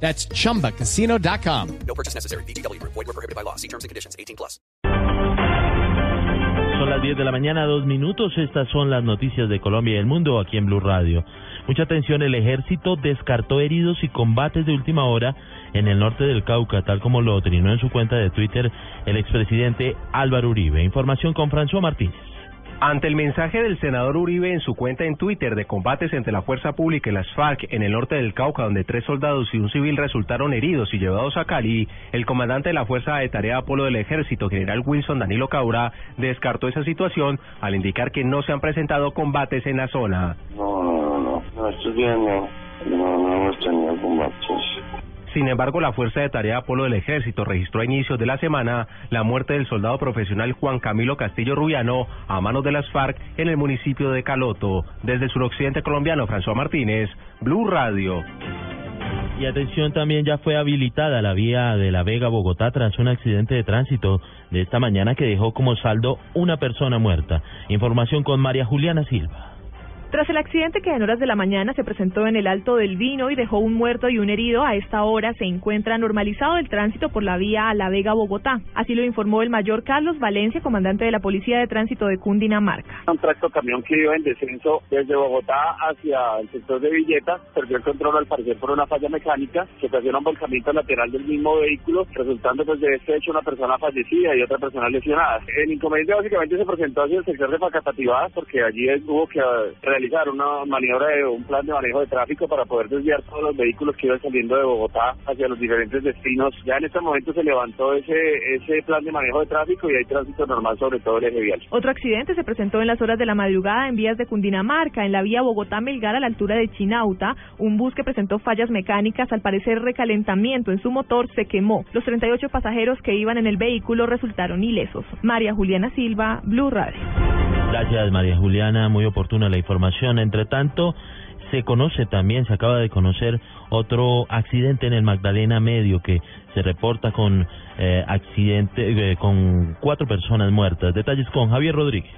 That's chumbacasino.com. No purchase necessary. BGW. Void were prohibited by law. See terms and conditions. 18 plus. Son las 10 de la mañana, dos minutos. Estas son las noticias de Colombia y el mundo aquí en Blue Radio. Mucha atención, el ejército descartó heridos y combates de última hora en el norte del Cauca, tal como lo trinó en su cuenta de Twitter el expresidente Álvaro Uribe. Información con François Martínez. Ante el mensaje del senador Uribe en su cuenta en Twitter de combates entre la fuerza pública y las FARC en el norte del Cauca, donde tres soldados y un civil resultaron heridos y llevados a Cali, el comandante de la Fuerza de Tarea Apolo del Ejército, general Wilson Danilo Caura, descartó esa situación al indicar que no se han presentado combates en la zona. No, no, no, no, estos días no, no, no hemos tenido combates. Sin embargo, la Fuerza de Tarea Apolo del Ejército registró a inicios de la semana la muerte del soldado profesional Juan Camilo Castillo Rubiano a manos de las FARC en el municipio de Caloto. Desde el suroccidente colombiano, François Martínez, Blue Radio. Y atención, también ya fue habilitada la vía de La Vega Bogotá tras un accidente de tránsito de esta mañana que dejó como saldo una persona muerta. Información con María Juliana Silva. Tras el accidente que en horas de la mañana se presentó en el Alto del Vino y dejó un muerto y un herido, a esta hora se encuentra normalizado el tránsito por la vía a La Vega, Bogotá. Así lo informó el mayor Carlos Valencia, comandante de la Policía de Tránsito de Cundinamarca. Un tracto camión que iba en descenso desde Bogotá hacia el sector de Villeta perdió el control al parecer por una falla mecánica que ocasiona un volcamiento lateral del mismo vehículo, resultando pues de este hecho una persona fallecida y otra persona lesionada. El inconveniente básicamente se presentó hacia el sector de Facatativá porque allí hubo que realizar una maniobra de un plan de manejo de tráfico para poder desviar todos los vehículos que iban saliendo de Bogotá hacia los diferentes destinos. Ya en este momento se levantó ese, ese plan de manejo de tráfico y hay tránsito normal sobre todo el eje vial. Otro accidente se presentó en las horas de la madrugada en vías de Cundinamarca, en la vía Bogotá-Melgar a la altura de Chinauta. Un bus que presentó fallas mecánicas, al parecer recalentamiento en su motor, se quemó. Los 38 pasajeros que iban en el vehículo resultaron ilesos. María Juliana Silva, Blue Radio. Gracias, María Juliana. Muy oportuna la información. Entre tanto, se conoce también, se acaba de conocer otro accidente en el Magdalena Medio que se reporta con eh, accidente, eh, con cuatro personas muertas. Detalles con Javier Rodríguez.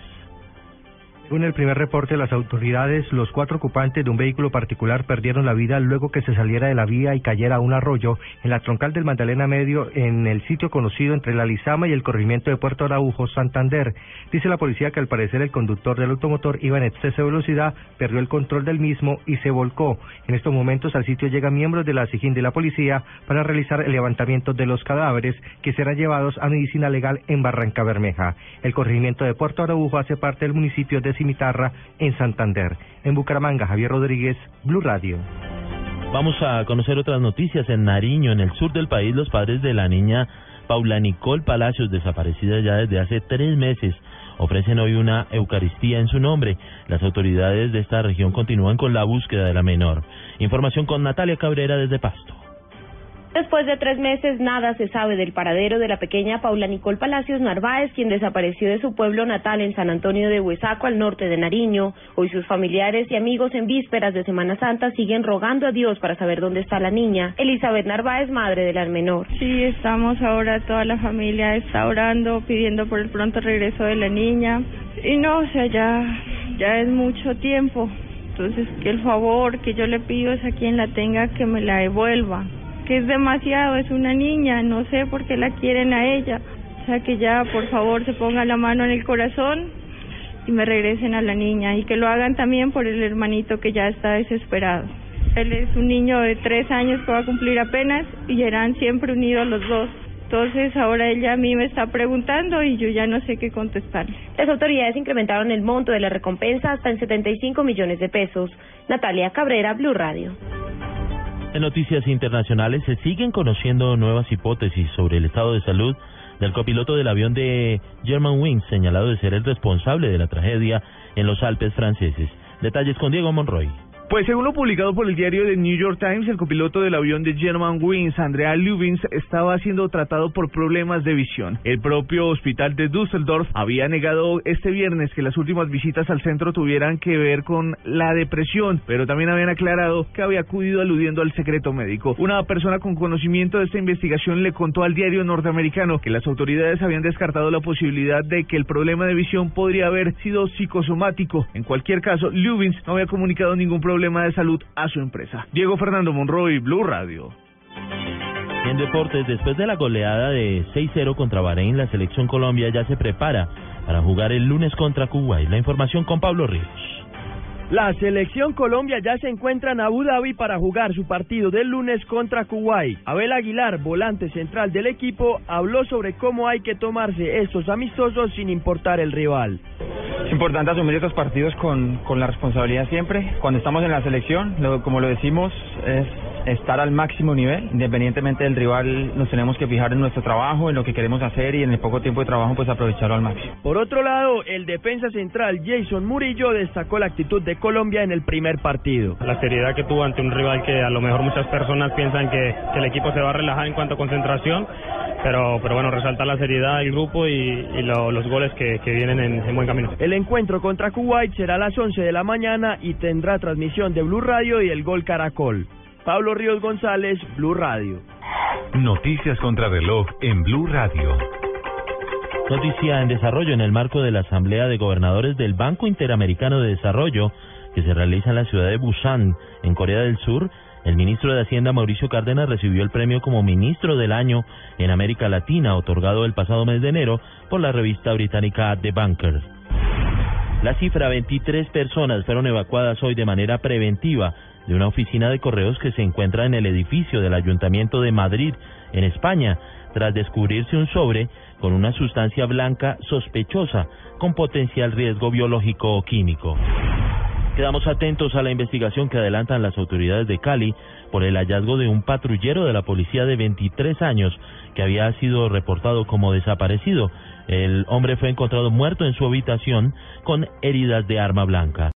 Según el primer reporte de las autoridades, los cuatro ocupantes de un vehículo particular perdieron la vida luego que se saliera de la vía y cayera a un arroyo en la troncal del Magdalena Medio en el sitio conocido entre la Lizama y el corrimiento de Puerto Araujo, Santander. Dice la policía que al parecer el conductor del automotor iba en exceso de velocidad, perdió el control del mismo y se volcó. En estos momentos al sitio llegan miembros de la SIGIN de la policía para realizar el levantamiento de los cadáveres que serán llevados a medicina legal en Barranca Bermeja. El corregimiento de Puerto Araujo hace parte del municipio de Cimitarra en Santander. En Bucaramanga, Javier Rodríguez, Blue Radio. Vamos a conocer otras noticias. En Nariño, en el sur del país, los padres de la niña Paula Nicole Palacios, desaparecida ya desde hace tres meses, ofrecen hoy una Eucaristía en su nombre. Las autoridades de esta región continúan con la búsqueda de la menor. Información con Natalia Cabrera desde Pasto. Después de tres meses, nada se sabe del paradero de la pequeña Paula Nicole Palacios Narváez, quien desapareció de su pueblo natal en San Antonio de Huesaco, al norte de Nariño. Hoy sus familiares y amigos en vísperas de Semana Santa siguen rogando a Dios para saber dónde está la niña. Elizabeth Narváez, madre de la menor. Sí, estamos ahora, toda la familia está orando, pidiendo por el pronto regreso de la niña. Y no, o sea, ya, ya es mucho tiempo. Entonces, el favor que yo le pido es a quien la tenga que me la devuelva que es demasiado, es una niña, no sé por qué la quieren a ella. O sea, que ya por favor se ponga la mano en el corazón y me regresen a la niña y que lo hagan también por el hermanito que ya está desesperado. Él es un niño de tres años que va a cumplir apenas y eran siempre unidos los dos. Entonces ahora ella a mí me está preguntando y yo ya no sé qué contestarle. Las autoridades incrementaron el monto de la recompensa hasta en 75 millones de pesos. Natalia Cabrera, Blue Radio. En noticias internacionales se siguen conociendo nuevas hipótesis sobre el estado de salud del copiloto del avión de Germanwings, señalado de ser el responsable de la tragedia en los Alpes franceses. Detalles con Diego Monroy. Pues según lo publicado por el diario The New York Times, el copiloto del avión de Germanwings, Andrea Lubins, estaba siendo tratado por problemas de visión. El propio hospital de Düsseldorf había negado este viernes que las últimas visitas al centro tuvieran que ver con la depresión, pero también habían aclarado que había acudido aludiendo al secreto médico. Una persona con conocimiento de esta investigación le contó al diario norteamericano que las autoridades habían descartado la posibilidad de que el problema de visión podría haber sido psicosomático. En cualquier caso, Lubins no había comunicado ningún problema de salud a su empresa. Diego Fernando Monroy, Blue Radio. En deportes, después de la goleada de 6-0 contra Bahrein, la selección Colombia ya se prepara para jugar el lunes contra Kuwait. La información con Pablo Ríos. La selección Colombia ya se encuentra en Abu Dhabi para jugar su partido del lunes contra Kuwait. Abel Aguilar, volante central del equipo, habló sobre cómo hay que tomarse estos amistosos sin importar el rival. Es importante asumir estos partidos con, con la responsabilidad siempre. Cuando estamos en la selección, lo- como lo decimos, es estar al máximo nivel. Independientemente del rival, nos tenemos que fijar en nuestro trabajo, en lo que queremos hacer y en el poco tiempo de trabajo, pues aprovecharlo al máximo. Por otro lado, el defensa central Jason Murillo destacó la actitud de Colombia en el primer partido. la seriedad que tuvo ante un rival que a lo mejor muchas personas piensan que, que el equipo se va a relajar en cuanto a concentración, pero, pero bueno, resaltar la seriedad del grupo y, y lo- los goles que, que vienen en, en buen camino. El encuentro contra Kuwait será a las 11 de la mañana y tendrá transmisión de Blue Radio y el Gol Caracol. Pablo Ríos González, Blue Radio. Noticias contra reloj en Blue Radio. Noticia en desarrollo en el marco de la Asamblea de Gobernadores del Banco Interamericano de Desarrollo que se realiza en la ciudad de Busan, en Corea del Sur. El ministro de Hacienda Mauricio Cárdenas recibió el premio como ministro del año en América Latina, otorgado el pasado mes de enero por la revista británica The Banker. La cifra 23 personas fueron evacuadas hoy de manera preventiva de una oficina de correos que se encuentra en el edificio del Ayuntamiento de Madrid, en España, tras descubrirse un sobre con una sustancia blanca sospechosa con potencial riesgo biológico o químico. Quedamos atentos a la investigación que adelantan las autoridades de Cali por el hallazgo de un patrullero de la policía de 23 años que había sido reportado como desaparecido. El hombre fue encontrado muerto en su habitación con heridas de arma blanca.